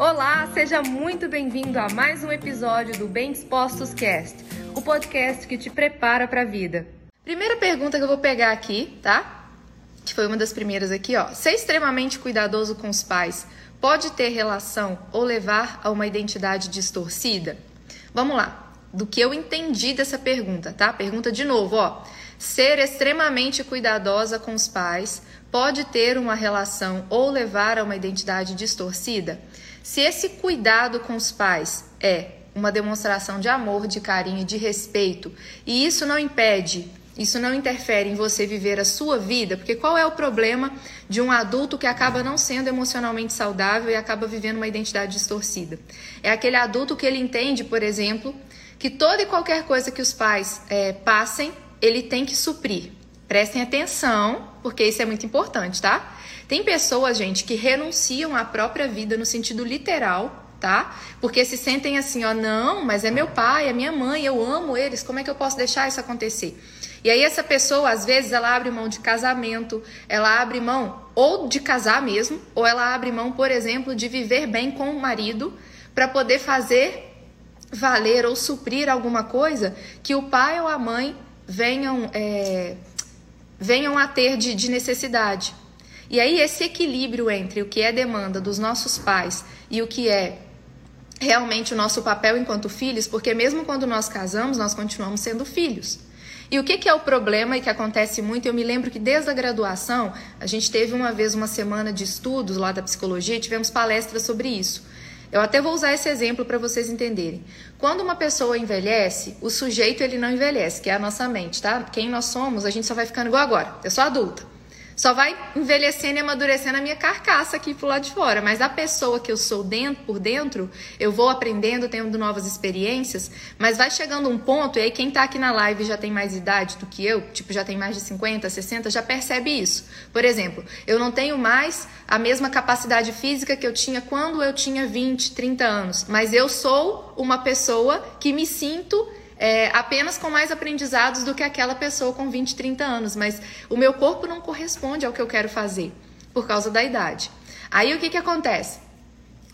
Olá, seja muito bem-vindo a mais um episódio do Bem Dispostos Cast, o podcast que te prepara para a vida. Primeira pergunta que eu vou pegar aqui, tá? Que foi uma das primeiras aqui, ó. Ser extremamente cuidadoso com os pais pode ter relação ou levar a uma identidade distorcida? Vamos lá. Do que eu entendi dessa pergunta, tá? Pergunta de novo, ó. Ser extremamente cuidadosa com os pais pode ter uma relação ou levar a uma identidade distorcida? Se esse cuidado com os pais é uma demonstração de amor, de carinho, de respeito, e isso não impede, isso não interfere em você viver a sua vida, porque qual é o problema de um adulto que acaba não sendo emocionalmente saudável e acaba vivendo uma identidade distorcida? É aquele adulto que ele entende, por exemplo, que toda e qualquer coisa que os pais é, passem, ele tem que suprir. Prestem atenção, porque isso é muito importante, tá? Tem pessoas, gente, que renunciam à própria vida no sentido literal, tá? Porque se sentem assim, ó, não, mas é meu pai, é minha mãe, eu amo eles, como é que eu posso deixar isso acontecer? E aí essa pessoa, às vezes, ela abre mão de casamento, ela abre mão ou de casar mesmo, ou ela abre mão, por exemplo, de viver bem com o marido para poder fazer valer ou suprir alguma coisa que o pai ou a mãe venham é, venham a ter de, de necessidade. E aí, esse equilíbrio entre o que é demanda dos nossos pais e o que é realmente o nosso papel enquanto filhos, porque mesmo quando nós casamos, nós continuamos sendo filhos. E o que, que, é o problema e que acontece muito? Eu me lembro que desde a graduação, a gente teve uma vez uma semana de estudos lá da psicologia tivemos palestras sobre isso. Eu até vou usar esse exemplo para vocês entenderem. Quando uma pessoa envelhece, o sujeito ele não envelhece, que é a nossa mente, tá? Quem nós somos, a gente só vai ficando igual agora. Eu sou adulta só vai envelhecendo e amadurecendo a minha carcaça aqui pro lado de fora. Mas a pessoa que eu sou dentro, por dentro, eu vou aprendendo, tendo novas experiências, mas vai chegando um ponto, e aí quem tá aqui na live já tem mais idade do que eu, tipo, já tem mais de 50, 60, já percebe isso. Por exemplo, eu não tenho mais a mesma capacidade física que eu tinha quando eu tinha 20, 30 anos, mas eu sou uma pessoa que me sinto é, apenas com mais aprendizados do que aquela pessoa com 20, 30 anos, mas o meu corpo não corresponde ao que eu quero fazer por causa da idade. Aí o que, que acontece?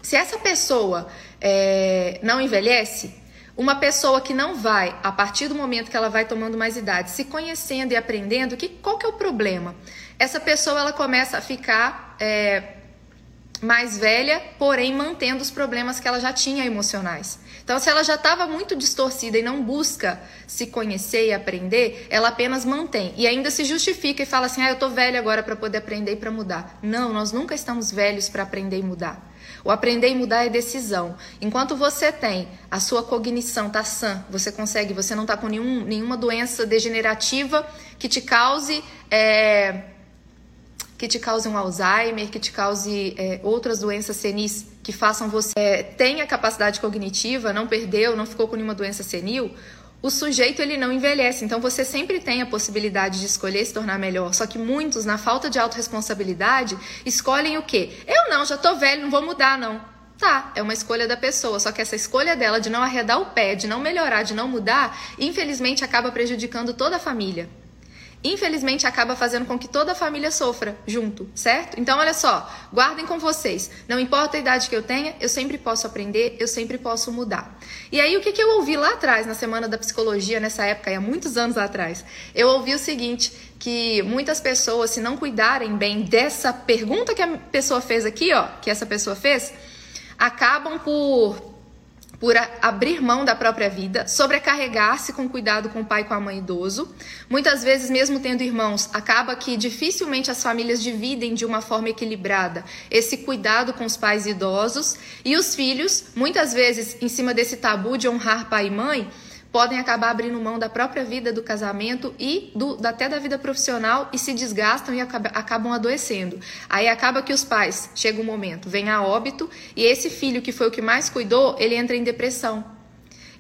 Se essa pessoa é, não envelhece, uma pessoa que não vai, a partir do momento que ela vai tomando mais idade, se conhecendo e aprendendo, que, qual que é o problema? Essa pessoa ela começa a ficar é, mais velha, porém mantendo os problemas que ela já tinha emocionais. Então, se ela já estava muito distorcida e não busca se conhecer e aprender, ela apenas mantém e ainda se justifica e fala assim: "Ah, eu tô velha agora para poder aprender e para mudar". Não, nós nunca estamos velhos para aprender e mudar. O aprender e mudar é decisão. Enquanto você tem a sua cognição tá sã, você consegue, você não tá com nenhum, nenhuma doença degenerativa que te cause é, que te cause um Alzheimer, que te cause é, outras doenças senis que façam você é, tenha capacidade cognitiva, não perdeu, não ficou com nenhuma doença senil, o sujeito ele não envelhece. Então você sempre tem a possibilidade de escolher se tornar melhor. Só que muitos, na falta de autorresponsabilidade, escolhem o quê? Eu não, já tô velho, não vou mudar não. Tá, é uma escolha da pessoa, só que essa escolha dela de não arredar o pé, de não melhorar, de não mudar, infelizmente acaba prejudicando toda a família infelizmente acaba fazendo com que toda a família sofra junto, certo? Então, olha só, guardem com vocês. Não importa a idade que eu tenha, eu sempre posso aprender, eu sempre posso mudar. E aí, o que, que eu ouvi lá atrás, na Semana da Psicologia, nessa época, há muitos anos atrás? Eu ouvi o seguinte: que muitas pessoas, se não cuidarem bem dessa pergunta que a pessoa fez aqui, ó, que essa pessoa fez, acabam por por abrir mão da própria vida, sobrecarregar-se com cuidado com o pai e com a mãe idoso. Muitas vezes, mesmo tendo irmãos, acaba que dificilmente as famílias dividem de uma forma equilibrada esse cuidado com os pais idosos. E os filhos, muitas vezes, em cima desse tabu de honrar pai e mãe, podem acabar abrindo mão da própria vida do casamento e do, até da vida profissional e se desgastam e acaba, acabam adoecendo. Aí acaba que os pais, chega um momento, vem a óbito e esse filho que foi o que mais cuidou, ele entra em depressão.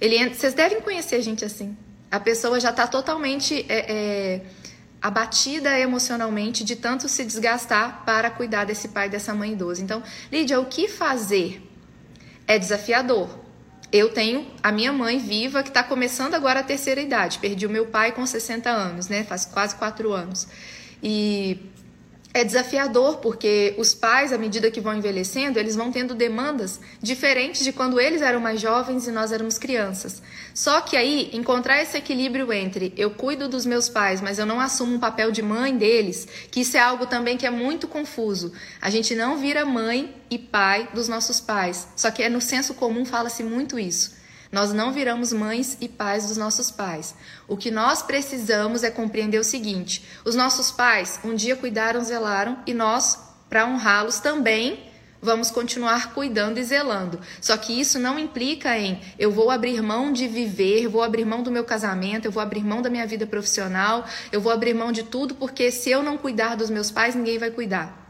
Ele entra, vocês devem conhecer gente assim. A pessoa já está totalmente é, é, abatida emocionalmente de tanto se desgastar para cuidar desse pai, dessa mãe idosa. Então, Lídia, o que fazer? É desafiador, eu tenho a minha mãe viva que está começando agora a terceira idade. Perdi o meu pai com 60 anos, né? Faz quase quatro anos. E é desafiador porque os pais, à medida que vão envelhecendo, eles vão tendo demandas diferentes de quando eles eram mais jovens e nós éramos crianças. Só que aí encontrar esse equilíbrio entre eu cuido dos meus pais, mas eu não assumo um papel de mãe deles, que isso é algo também que é muito confuso. A gente não vira mãe e pai dos nossos pais. Só que é no senso comum fala-se muito isso. Nós não viramos mães e pais dos nossos pais. O que nós precisamos é compreender o seguinte: os nossos pais um dia cuidaram, zelaram e nós, para honrá-los também, vamos continuar cuidando e zelando. Só que isso não implica em eu vou abrir mão de viver, vou abrir mão do meu casamento, eu vou abrir mão da minha vida profissional, eu vou abrir mão de tudo, porque se eu não cuidar dos meus pais, ninguém vai cuidar.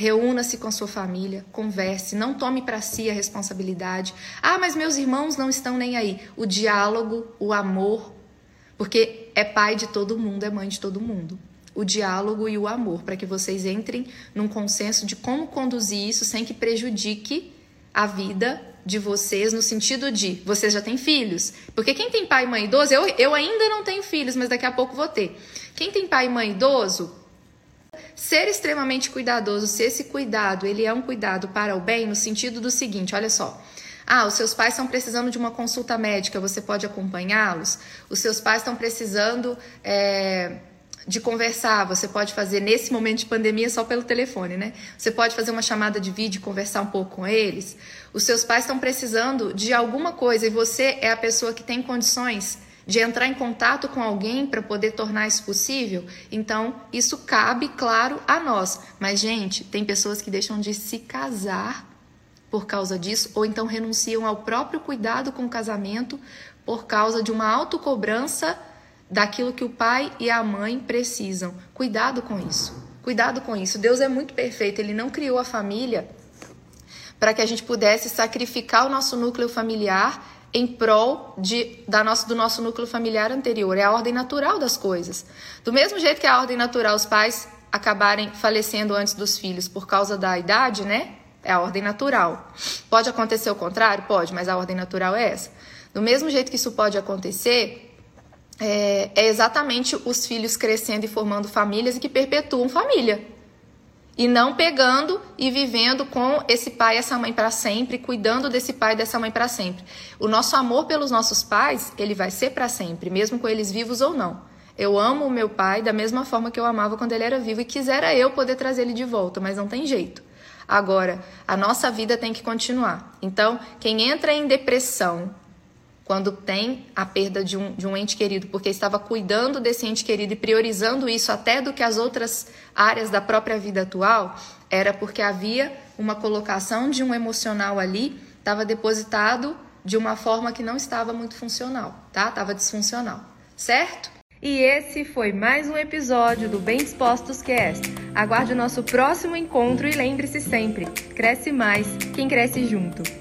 Reúna-se com sua família, converse, não tome para si a responsabilidade. Ah, mas meus irmãos não estão nem aí. O diálogo, o amor, porque é pai de todo mundo, é mãe de todo mundo. O diálogo e o amor, para que vocês entrem num consenso de como conduzir isso sem que prejudique a vida de vocês, no sentido de vocês já têm filhos. Porque quem tem pai e mãe idoso, eu, eu ainda não tenho filhos, mas daqui a pouco vou ter. Quem tem pai e mãe idoso, Ser extremamente cuidadoso, se esse cuidado ele é um cuidado para o bem, no sentido do seguinte, olha só. Ah, os seus pais estão precisando de uma consulta médica, você pode acompanhá-los? Os seus pais estão precisando é, de conversar, você pode fazer nesse momento de pandemia só pelo telefone, né? Você pode fazer uma chamada de vídeo e conversar um pouco com eles. Os seus pais estão precisando de alguma coisa e você é a pessoa que tem condições de entrar em contato com alguém para poder tornar isso possível, então isso cabe, claro, a nós. Mas, gente, tem pessoas que deixam de se casar por causa disso, ou então renunciam ao próprio cuidado com o casamento por causa de uma autocobrança daquilo que o pai e a mãe precisam. Cuidado com isso. Cuidado com isso. Deus é muito perfeito, ele não criou a família para que a gente pudesse sacrificar o nosso núcleo familiar em prol de, da nosso, do nosso núcleo familiar anterior. É a ordem natural das coisas. Do mesmo jeito que a ordem natural, os pais acabarem falecendo antes dos filhos por causa da idade, né? É a ordem natural. Pode acontecer o contrário? Pode, mas a ordem natural é essa. Do mesmo jeito que isso pode acontecer, é, é exatamente os filhos crescendo e formando famílias e que perpetuam família e não pegando e vivendo com esse pai e essa mãe para sempre, cuidando desse pai e dessa mãe para sempre. O nosso amor pelos nossos pais, ele vai ser para sempre, mesmo com eles vivos ou não. Eu amo o meu pai da mesma forma que eu amava quando ele era vivo e quisera eu poder trazer ele de volta, mas não tem jeito. Agora, a nossa vida tem que continuar. Então, quem entra em depressão, quando tem a perda de um, de um ente querido, porque estava cuidando desse ente querido e priorizando isso até do que as outras áreas da própria vida atual, era porque havia uma colocação de um emocional ali, estava depositado de uma forma que não estava muito funcional, tá? Estava disfuncional, certo? E esse foi mais um episódio do Bem Dispostos Cast. Aguarde o nosso próximo encontro e lembre-se sempre: cresce mais quem cresce junto.